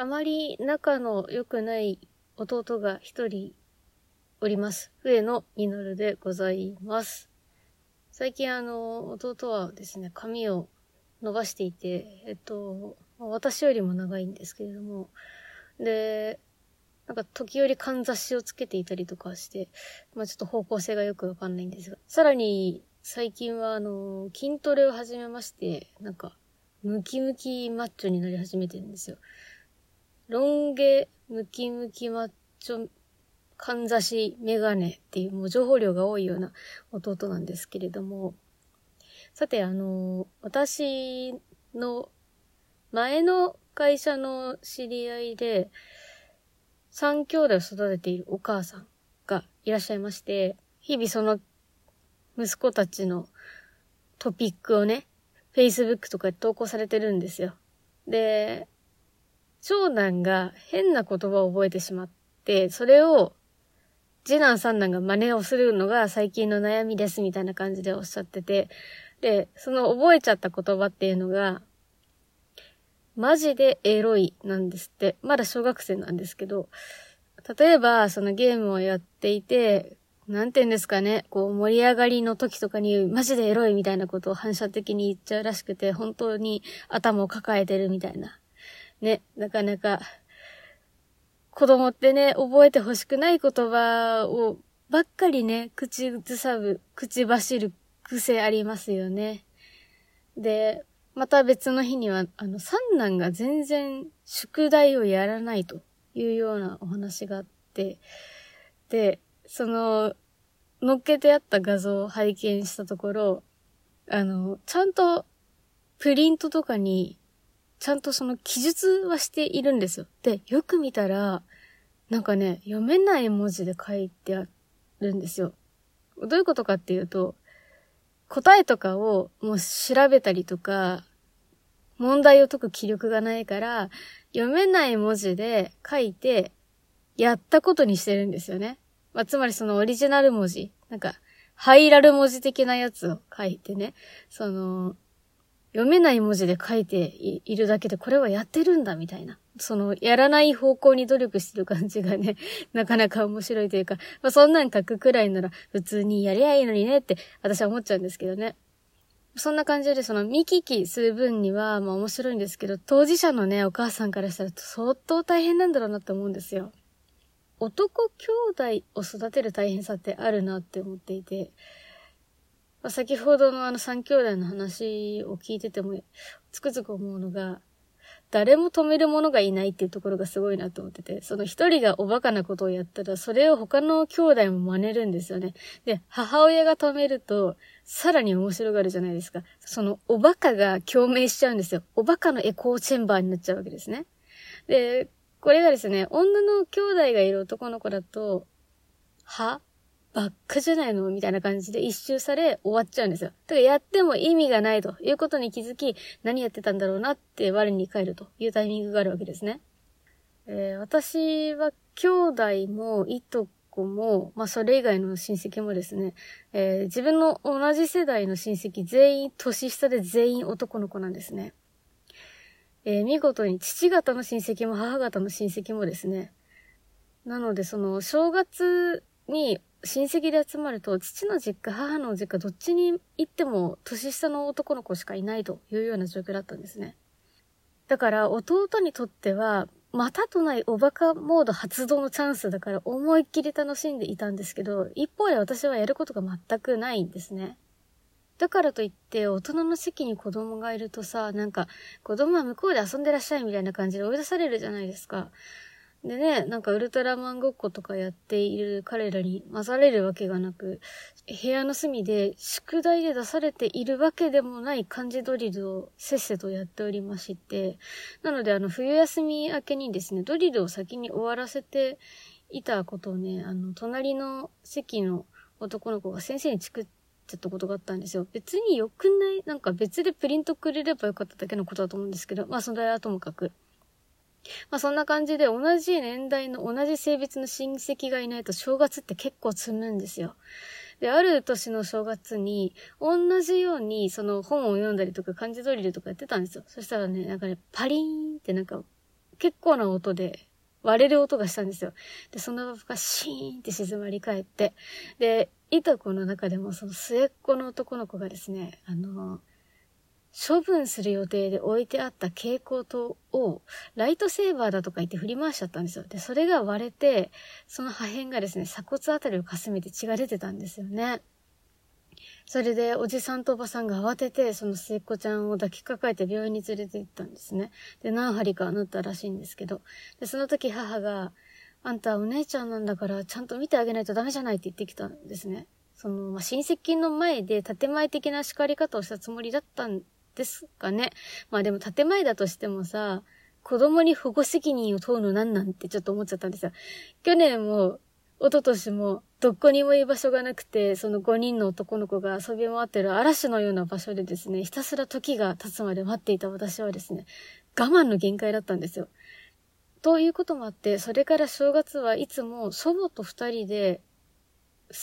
あまり仲の良くない弟が一人おります。上野実でございます。最近あの、弟はですね、髪を伸ばしていて、えっと、私よりも長いんですけれども、で、なんか時折かんざしをつけていたりとかして、まあちょっと方向性がよくわかんないんですが、さらに最近はあの、筋トレを始めまして、なんか、ムキムキマッチョになり始めてるんですよ。ロン毛、ムキムキマッチョ、かんざし、メガネっていうもう情報量が多いような弟なんですけれども、さてあの、私の前の会社の知り合いで、三兄弟を育てているお母さんがいらっしゃいまして、日々その息子たちのトピックをね、Facebook とかで投稿されてるんですよ。で、長男が変な言葉を覚えてしまって、それを次男三男が真似をするのが最近の悩みですみたいな感じでおっしゃってて、で、その覚えちゃった言葉っていうのが、マジでエロいなんですって。まだ小学生なんですけど、例えばそのゲームをやっていて、なんて言うんですかね、こう盛り上がりの時とかにマジでエロいみたいなことを反射的に言っちゃうらしくて、本当に頭を抱えてるみたいな。ね、なかなか、子供ってね、覚えてほしくない言葉をばっかりね、口ずさぶ、口走る癖ありますよね。で、また別の日には、あの、三男が全然宿題をやらないというようなお話があって、で、その、乗っけてあった画像を拝見したところ、あの、ちゃんとプリントとかに、ちゃんとその記述はしているんですよ。で、よく見たら、なんかね、読めない文字で書いてあるんですよ。どういうことかっていうと、答えとかをもう調べたりとか、問題を解く気力がないから、読めない文字で書いて、やったことにしてるんですよね。まあ、つまりそのオリジナル文字、なんか、ハイラル文字的なやつを書いてね、その、読めない文字で書いているだけで、これはやってるんだ、みたいな。その、やらない方向に努力してる感じがね、なかなか面白いというか、まあ、そんなん書くくらいなら、普通にやりゃいいのにねって、私は思っちゃうんですけどね。そんな感じで、その見聞きする分には、まあ面白いんですけど、当事者のね、お母さんからしたら相当大変なんだろうなって思うんですよ。男兄弟を育てる大変さってあるなって思っていて、まあ、先ほどのあの三兄弟の話を聞いてても、つくづく思うのが、誰も止める者がいないっていうところがすごいなと思ってて、その一人がおバカなことをやったら、それを他の兄弟も真似るんですよね。で、母親が止めると、さらに面白がるじゃないですか。そのおバカが共鳴しちゃうんですよ。おバカのエコーチェンバーになっちゃうわけですね。で、これがですね、女の兄弟がいる男の子だと、は？ばっかじゃないの？みたいな感じで一周され終わっちゃうんですよ。だからやっても意味がないということに気づき、何やってたんだろうなって我に返るというタイミングがあるわけですね。えー私は兄弟もいとこも、まあそれ以外の親戚もですね、えー自分の同じ世代の親戚全員年下で全員男の子なんですね。えー見事に父方の親戚も母方の親戚もですね、なのでその正月に親戚で集まると、父の実家、母の実家、どっちに行っても年下の男の子しかいないというような状況だったんですね。だから弟にとっては、またとないおバカモード発動のチャンスだから思いっきり楽しんでいたんですけど、一方で私はやることが全くないんですね。だからといって、大人の席に子供がいるとさ、なんか、子供は向こうで遊んでらっしゃいみたいな感じで追い出されるじゃないですか。でね、なんかウルトラマンごっことかやっている彼らに混ざれるわけがなく、部屋の隅で宿題で出されているわけでもない漢字ドリルをせっせとやっておりまして、なのであの冬休み明けにですね、ドリルを先に終わらせていたことをね、あの、隣の席の男の子が先生にチクっちゃったことがあったんですよ。別に良くないなんか別でプリントくれればよかっただけのことだと思うんですけど、まあそれはともかく。まあそんな感じで同じ年代の同じ性別の親戚がいないと正月って結構積むんですよ。で、ある年の正月に同じようにその本を読んだりとか漢字ドリルとかやってたんですよ。そしたらね、なんかね、パリーンってなんか結構な音で割れる音がしたんですよ。で、そのままシーンって静まり返って、で、いとこの中でもその末っ子の男の子がですね、あの、処分する予定で置いてあった蛍光灯をライトセーバーだとか言って振り回しちゃったんですよ。で、それが割れて、その破片がですね、鎖骨あたりをかすめて血が出てたんですよね。それで、おじさんとおばさんが慌てて、その末っ子ちゃんを抱きかかえて病院に連れて行ったんですね。で、何針か縫ったらしいんですけど。で、その時母が、あんたお姉ちゃんなんだから、ちゃんと見てあげないとダメじゃないって言ってきたんですね。その、まあ、親戚の前で建前的な叱り方をしたつもりだったんですかね。まあでも建前だとしてもさ、子供に保護責任を問うのなんなんてちょっと思っちゃったんですよ。去年も、一昨年も、どこにも居場所がなくて、その5人の男の子が遊び回ってる嵐のような場所でですね、ひたすら時が経つまで待っていた私はですね、我慢の限界だったんですよ。ということもあって、それから正月はいつも祖母と二人で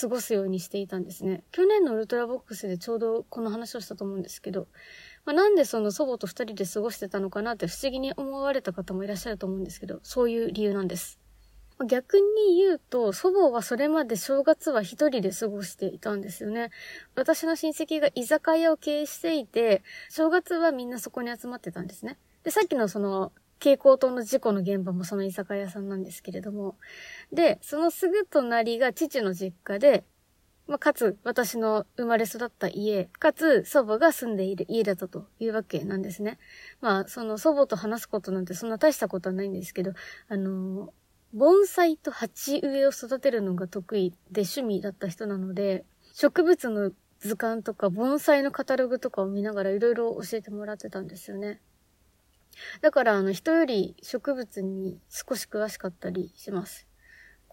過ごすようにしていたんですね。去年のウルトラボックスでちょうどこの話をしたと思うんですけど、まあ、なんでその祖母と二人で過ごしてたのかなって不思議に思われた方もいらっしゃると思うんですけど、そういう理由なんです。逆に言うと、祖母はそれまで正月は一人で過ごしていたんですよね。私の親戚が居酒屋を経営していて、正月はみんなそこに集まってたんですね。で、さっきのその、蛍光灯の事故の現場もその居酒屋さんなんですけれども。で、そのすぐ隣が父の実家で、まあ、かつ、私の生まれ育った家、かつ、祖母が住んでいる家だったというわけなんですね。まあ、その祖母と話すことなんてそんな大したことはないんですけど、あのー、盆栽と鉢植えを育てるのが得意で趣味だった人なので、植物の図鑑とか盆栽のカタログとかを見ながらいろいろ教えてもらってたんですよね。だから、あの、人より植物に少し詳しかったりします。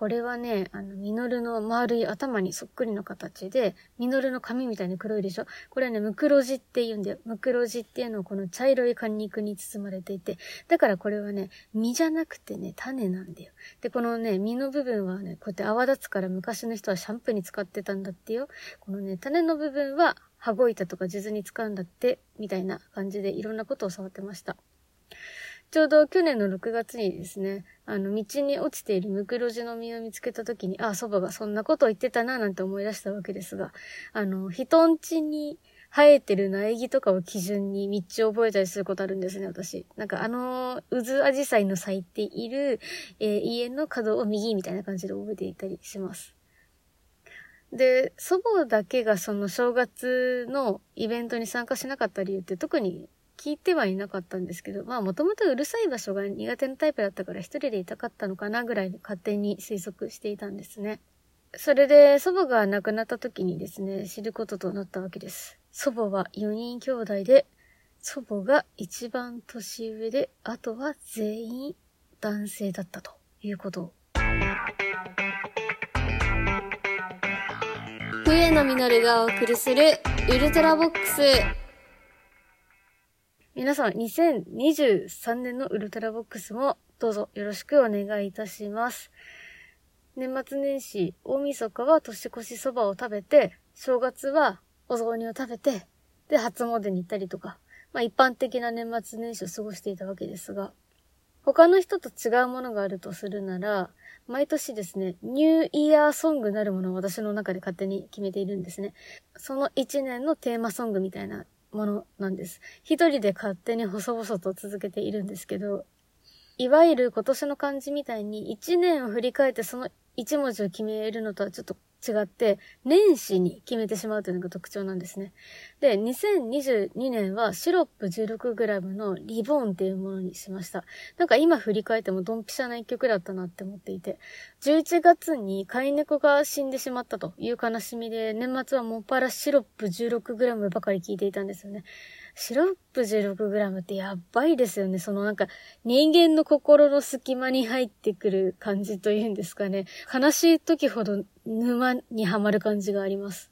これはね、あの、ミノルの丸い頭にそっくりの形で、ミノルの髪みたいに黒いでしょ？これはね、ムクロジって言うんだよ。ムクロジっていうのはこの茶色い果肉に包まれていて、だからこれはね、実じゃなくてね、種なんだよ。で、このね、実の部分はね、こうやって泡立つから昔の人はシャンプーに使ってたんだってよ。このね、種の部分は羽子板とか地図に使うんだって、みたいな感じでいろんなことを触ってました。ちょうど去年の6月にですね、あの、道に落ちているムクロジの実を見つけた時に、あ、祖母がそんなことを言ってたな、なんて思い出したわけですが、あの、人んちに生えてる苗木とかを基準に道を覚えたりすることあるんですね、私。なんかあの、渦アジサイの咲いている、えー、家の角を右みたいな感じで覚えていたりします。で、祖母だけがその正月のイベントに参加しなかった理由って特に聞いてはいなかったんですけど、まあもともとうるさい場所が苦手なタイプだったから一人でいたかったのかなぐらい勝手に推測していたんですね。それで祖母が亡くなった時にですね、知ることとなったわけです。祖母は4人兄弟で、祖母が一番年上で、あとは全員男性だったということを。冬野実がお送りするウルトラボックス皆さん、2023年のウルトラボックスもどうぞよろしくお願いいたします。年末年始、大晦日は年越しそばを食べて、正月はお雑煮を食べて、で、初詣に行ったりとか、まあ一般的な年末年始を過ごしていたわけですが、他の人と違うものがあるとするなら、毎年ですね、ニューイヤーソングなるものを私の中で勝手に決めているんですね。その一年のテーマソングみたいなものなんです。一人で勝手に細々と続けているんですけど、いわゆる今年の漢字みたいに一年を振り返ってその一文字を決めるのとはちょっと違って、年始に決めてしまうというのが特徴なんですね。で、2022年はシロップ 16g のリボーンっていうものにしました。なんか今振り返ってもドンピシャな一曲だったなって思っていて、11月に飼い猫が死んでしまったという悲しみで、年末はもっぱらシロップ 16g ばかり聞いていたんですよね。シロップ 16g ってやばいですよね。そのなんか人間の心の隙間に入ってくる感じというんですかね。悲しい時ほど沼にはまる感じがあります。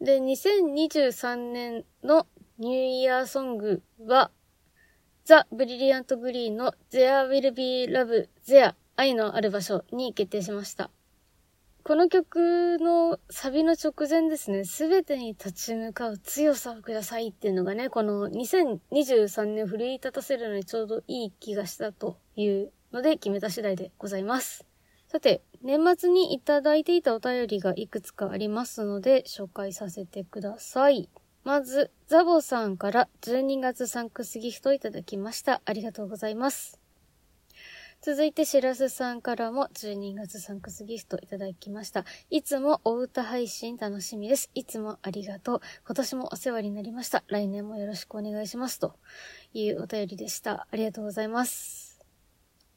で、2023年のニューイヤーソングは、ザ・ブリリアント・グリーンの There Will Be Love There 愛のある場所に決定しました。この曲のサビの直前ですね、すべてに立ち向かう強さをくださいっていうのがね、この2023年奮い立たせるのにちょうどいい気がしたというので決めた次第でございます。さて、年末にいただいていたお便りがいくつかありますので、紹介させてください。まず、ザボさんから12月サンクスギフトいただきました。ありがとうございます。続いて、しらすさんからも12月サンクスギフトいただきました。いつもお歌配信楽しみです。いつもありがとう。今年もお世話になりました。来年もよろしくお願いします。というお便りでした。ありがとうございます。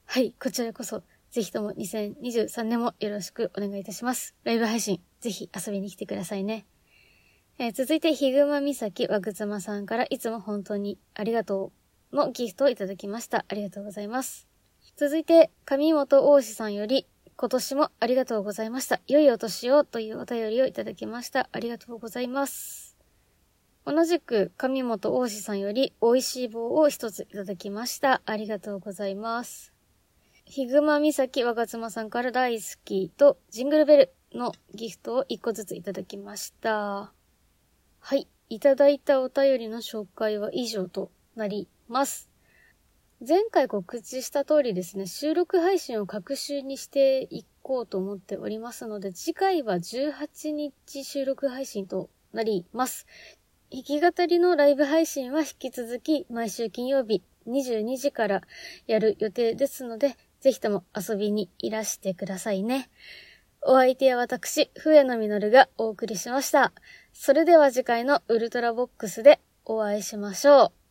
はい、こちらこそ、ぜひとも2023年もよろしくお願いいたします。ライブ配信、ぜひ遊びに来てくださいね。えー続いて、ひぐまみさきわぐつまさんからいつも本当にありがとうのギフトをいただきました。ありがとうございます。続いて、上本大志さんより、今年もありがとうございました。良いお年をというお便りをいただきました。ありがとうございます。同じく、上本大志さんより、美味しい棒を一ついただきました。ありがとうございます。ひぐまみさきわがつまさんから大好きとジングルベルのギフトを一個ずついただきました。はい。いただいたお便りの紹介は以上となります。前回告知した通りですね、収録配信を各週にしていこうと思っておりますので、次回は18日収録配信となります。弾き語りのライブ配信は引き続き毎週金曜日22時からやる予定ですので、ぜひとも遊びにいらしてくださいね。お相手は私、笛野実がお送りしました。それでは次回のウルトラボックスでお会いしましょう。